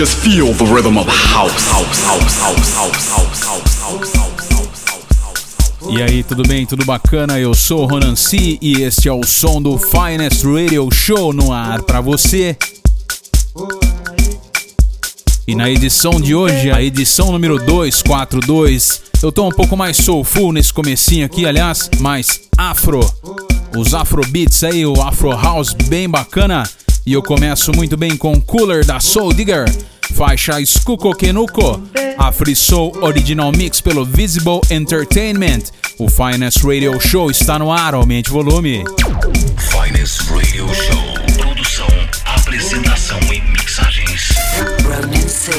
Just feel the rhythm of house. House, house, house, house, house, house, house. E aí, tudo bem? Tudo bacana? Eu sou Ronan C e este é o som do Finest Radio Show no ar para você. E na edição de hoje, a edição número 242, eu tô um pouco mais soulful nesse comecinho aqui, aliás, mais afro. Os afro beats aí, o afro house bem bacana. E eu começo muito bem com Cooler da Soul Digger, faixa Skuko Kenuko, a Free Soul Original Mix pelo Visible Entertainment. O Finest Radio Show está no ar, aumente o volume. Finest Radio Show. Produção, apresentação e mixagens. Ronan C.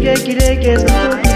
reggae, reggae, reggae.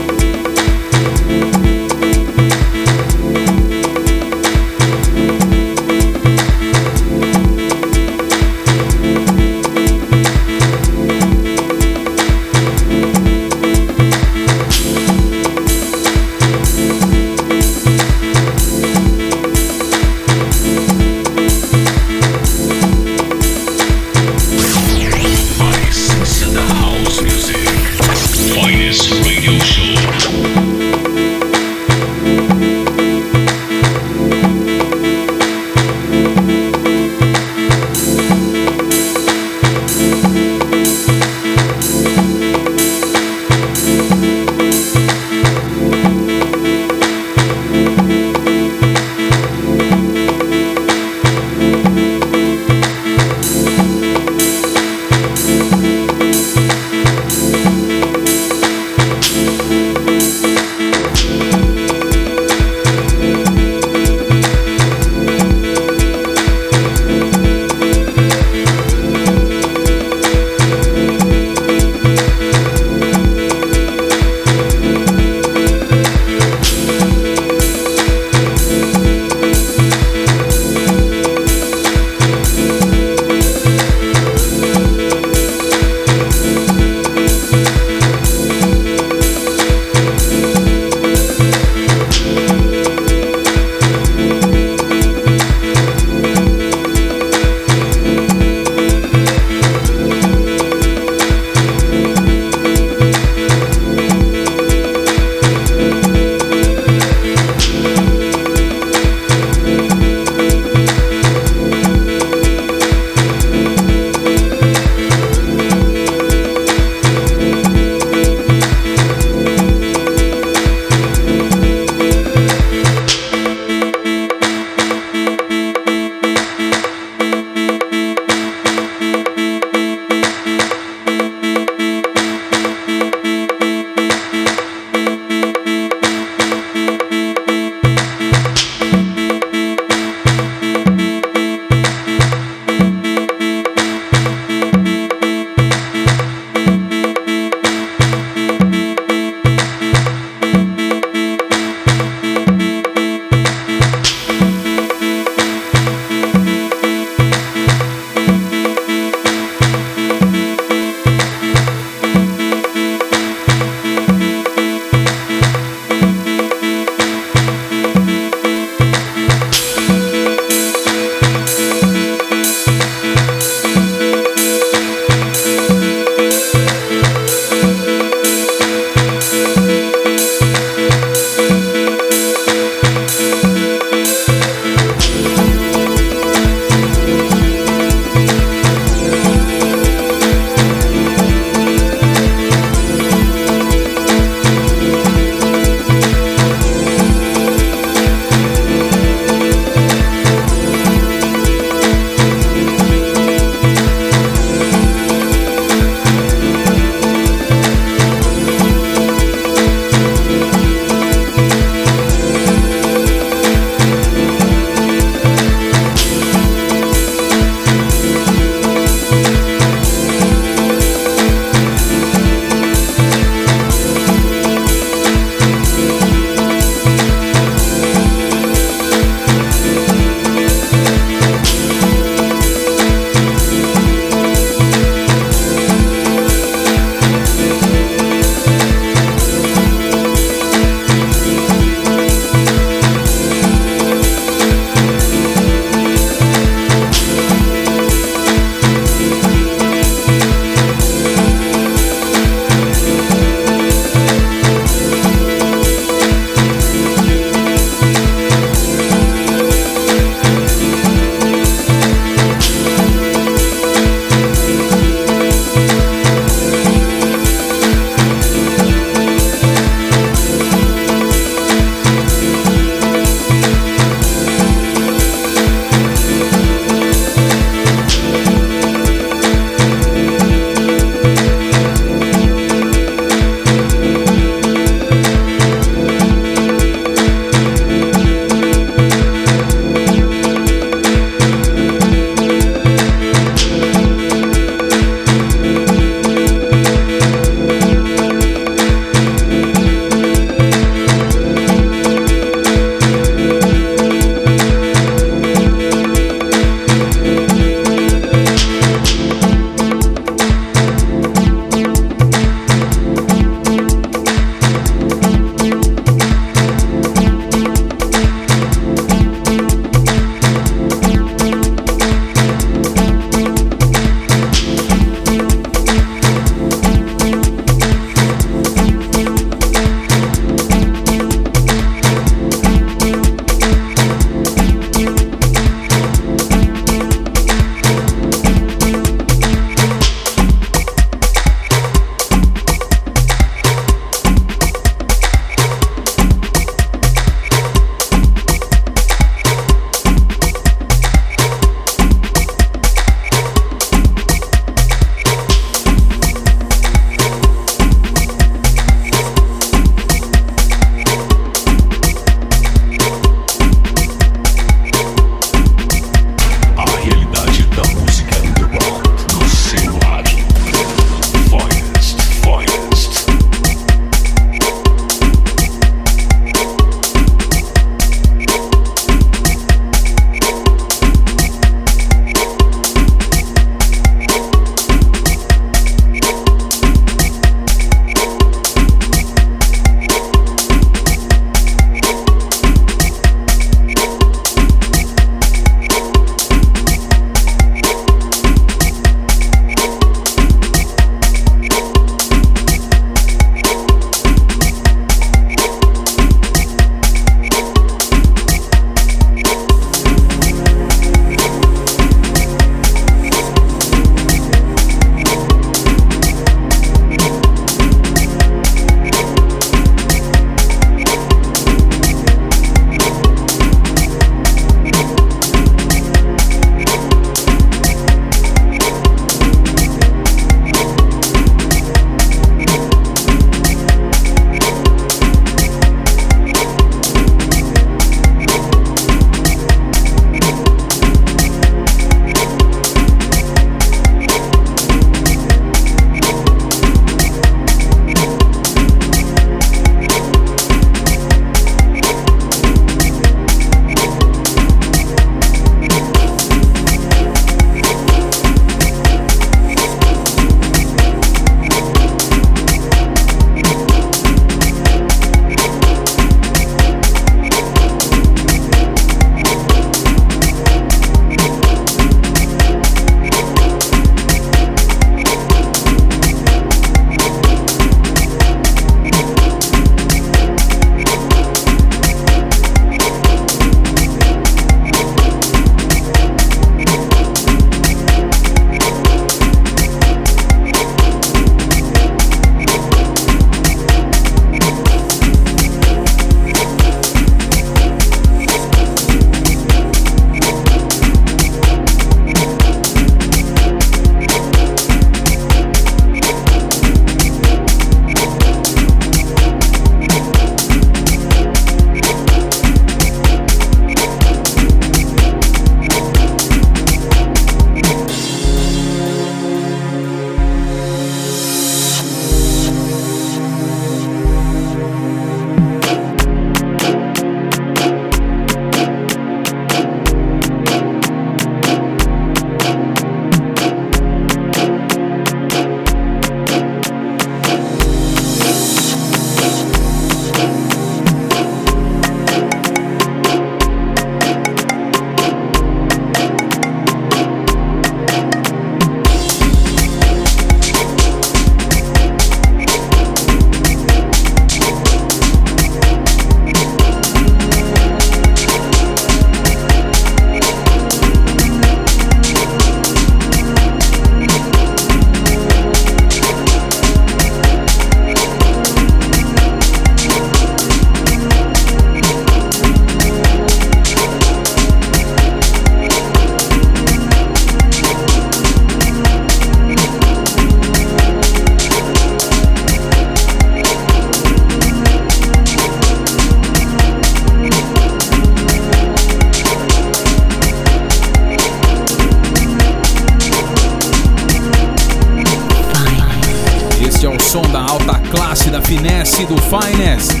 Som da alta classe, da finesse, do finesse.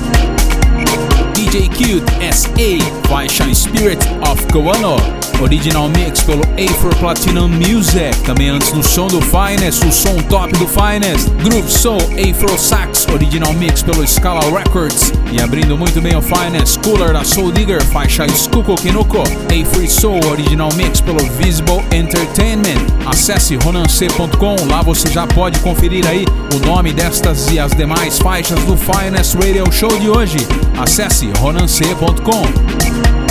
DJ Cute SA, faixa Spirit of Koano, original mix pelo A4 Platinum Music, também antes do som do Finest, o som top do Finest, Groove Soul A4 Sax, original mix pelo Scala Records, e abrindo muito bem o Finest, Cooler da Soul Digger, faixa Skuko Kinuko, A3 Soul, original mix pelo Visible Entertainment. Acesse ronance.com, lá você já pode conferir aí o nome destas e as demais faixas do Finest Radio Show de hoje. Acesse ronance.com.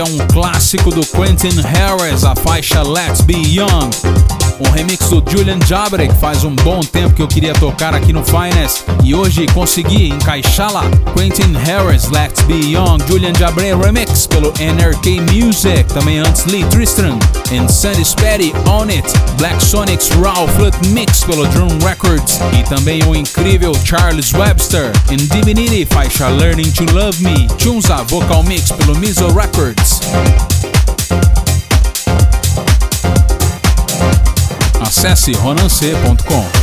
Esse é um clássico do Quentin Harris, a faixa Let's Be Young. Um remix do Julian Jabrek, faz um bom tempo que eu queria tocar aqui no Finest. E hoje consegui encaixá-la. Quentin Harris, Let's Be Young, Julian Jabrek Remix pelo NRK Music, também antes Lee Tristan and Sandy Spatty On It, Black Sonic's Raw Flute Mix pelo Drum Records. E também o incrível Charles Webster em Divinity, faixa Learning to Love Me, Chunza Vocal Mix pelo Mizo Records. Acesse ronance.com.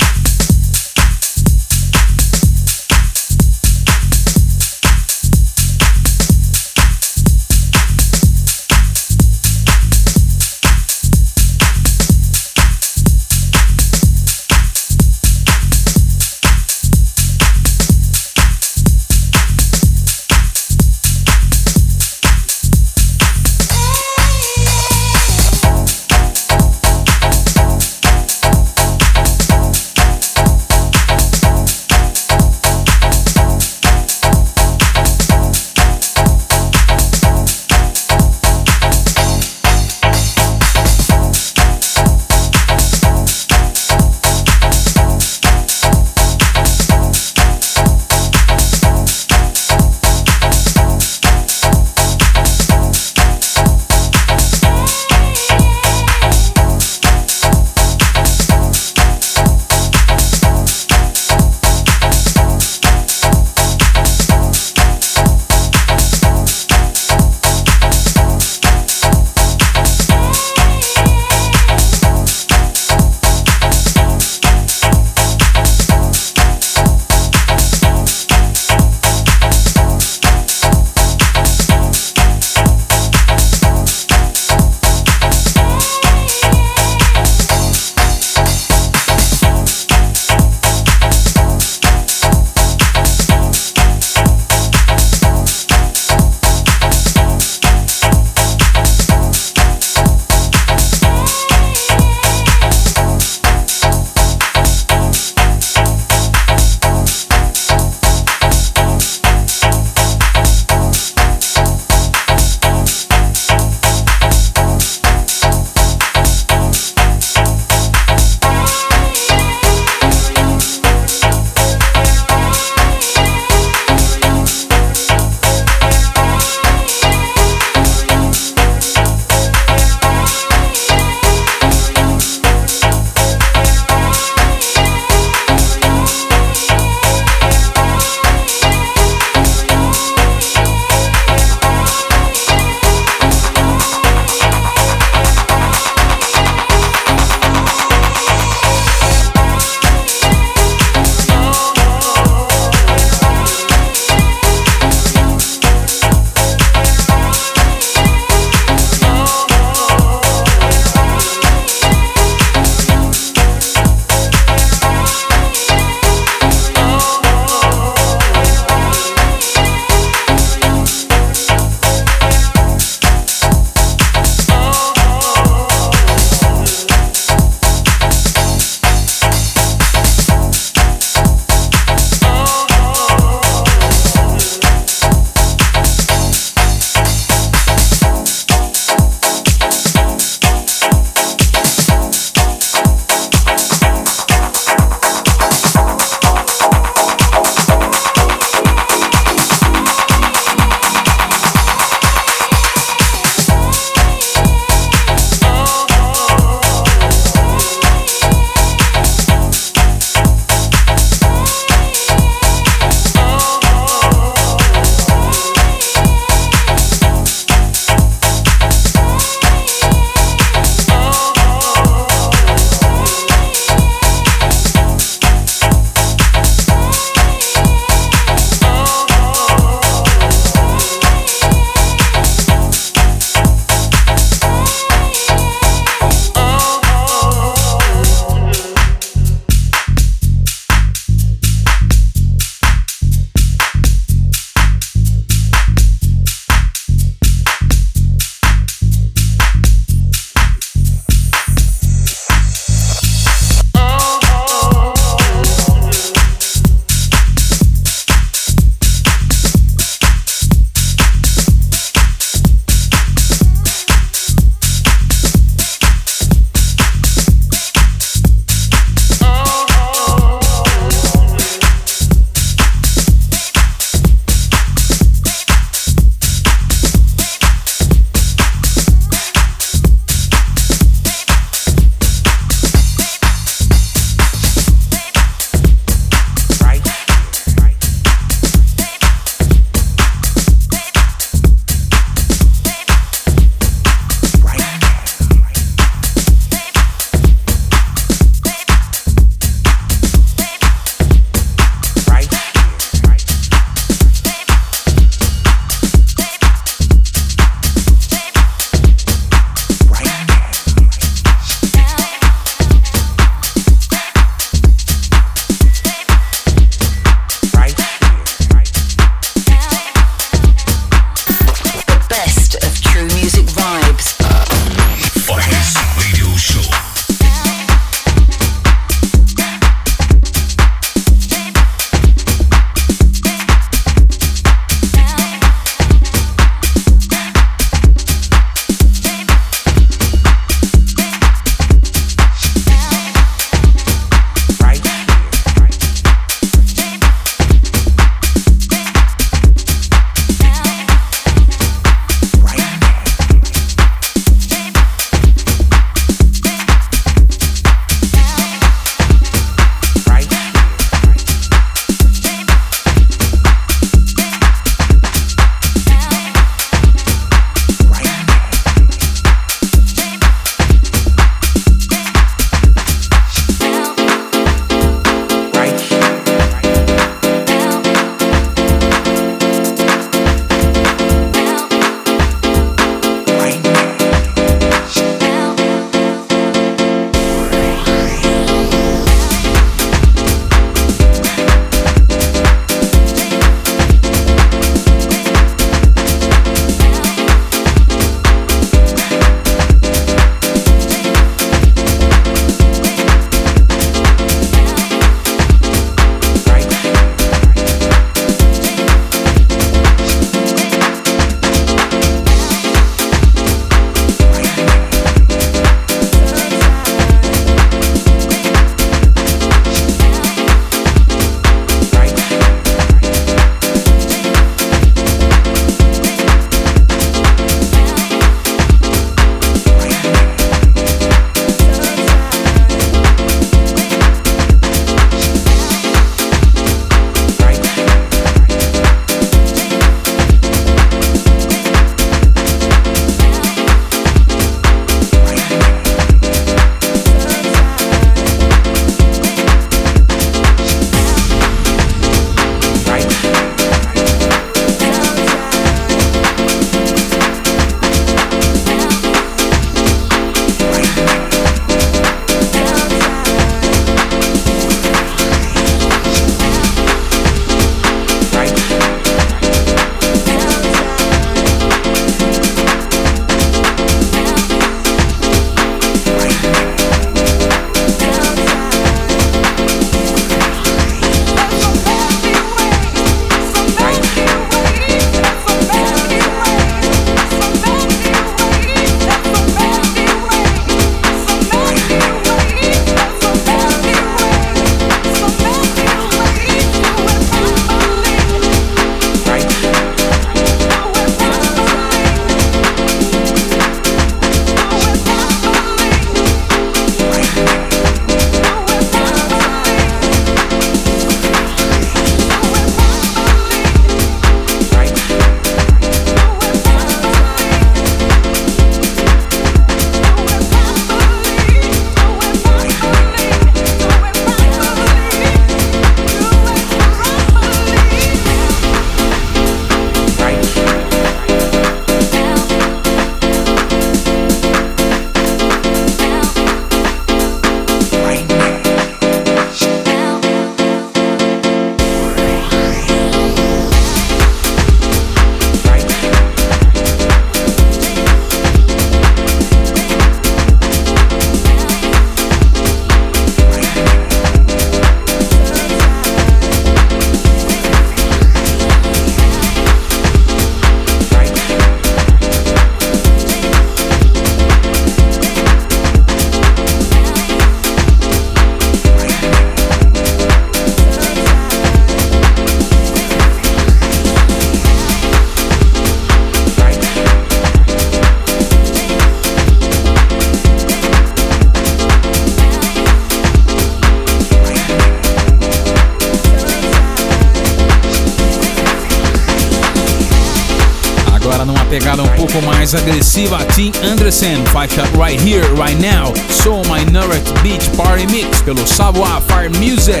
pouco mais agressiva, Tim Anderson, faixa Right Here, Right Now, Soul Minority Beach Party Mix pelo Savoir Fire Music.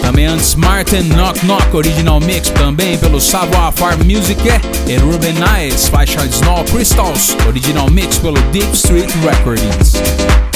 Também antes Martin Knock Knock Original Mix também pelo Savoir Fire Music e Ruben Nice, faixa Snow Crystals Original Mix pelo Deep Street Recordings.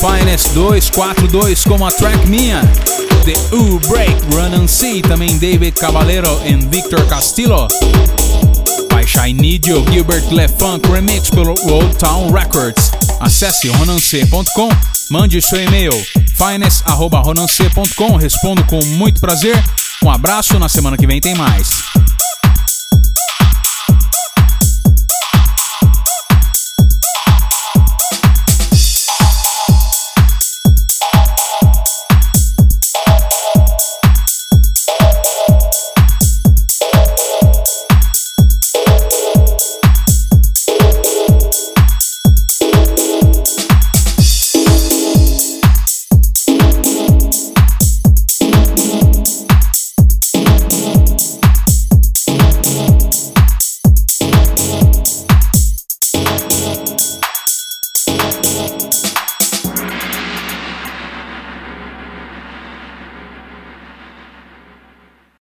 Finest 242 com a track minha. The U Break, Run and See, também David Caballero e Victor Castillo. Faixa I Need You, Gilbert LeFunk Remix pelo Old Town Records. Acesse ronance.com, mande seu e-mail finest.ronance.com, respondo com muito prazer. Um abraço, na semana que vem tem mais.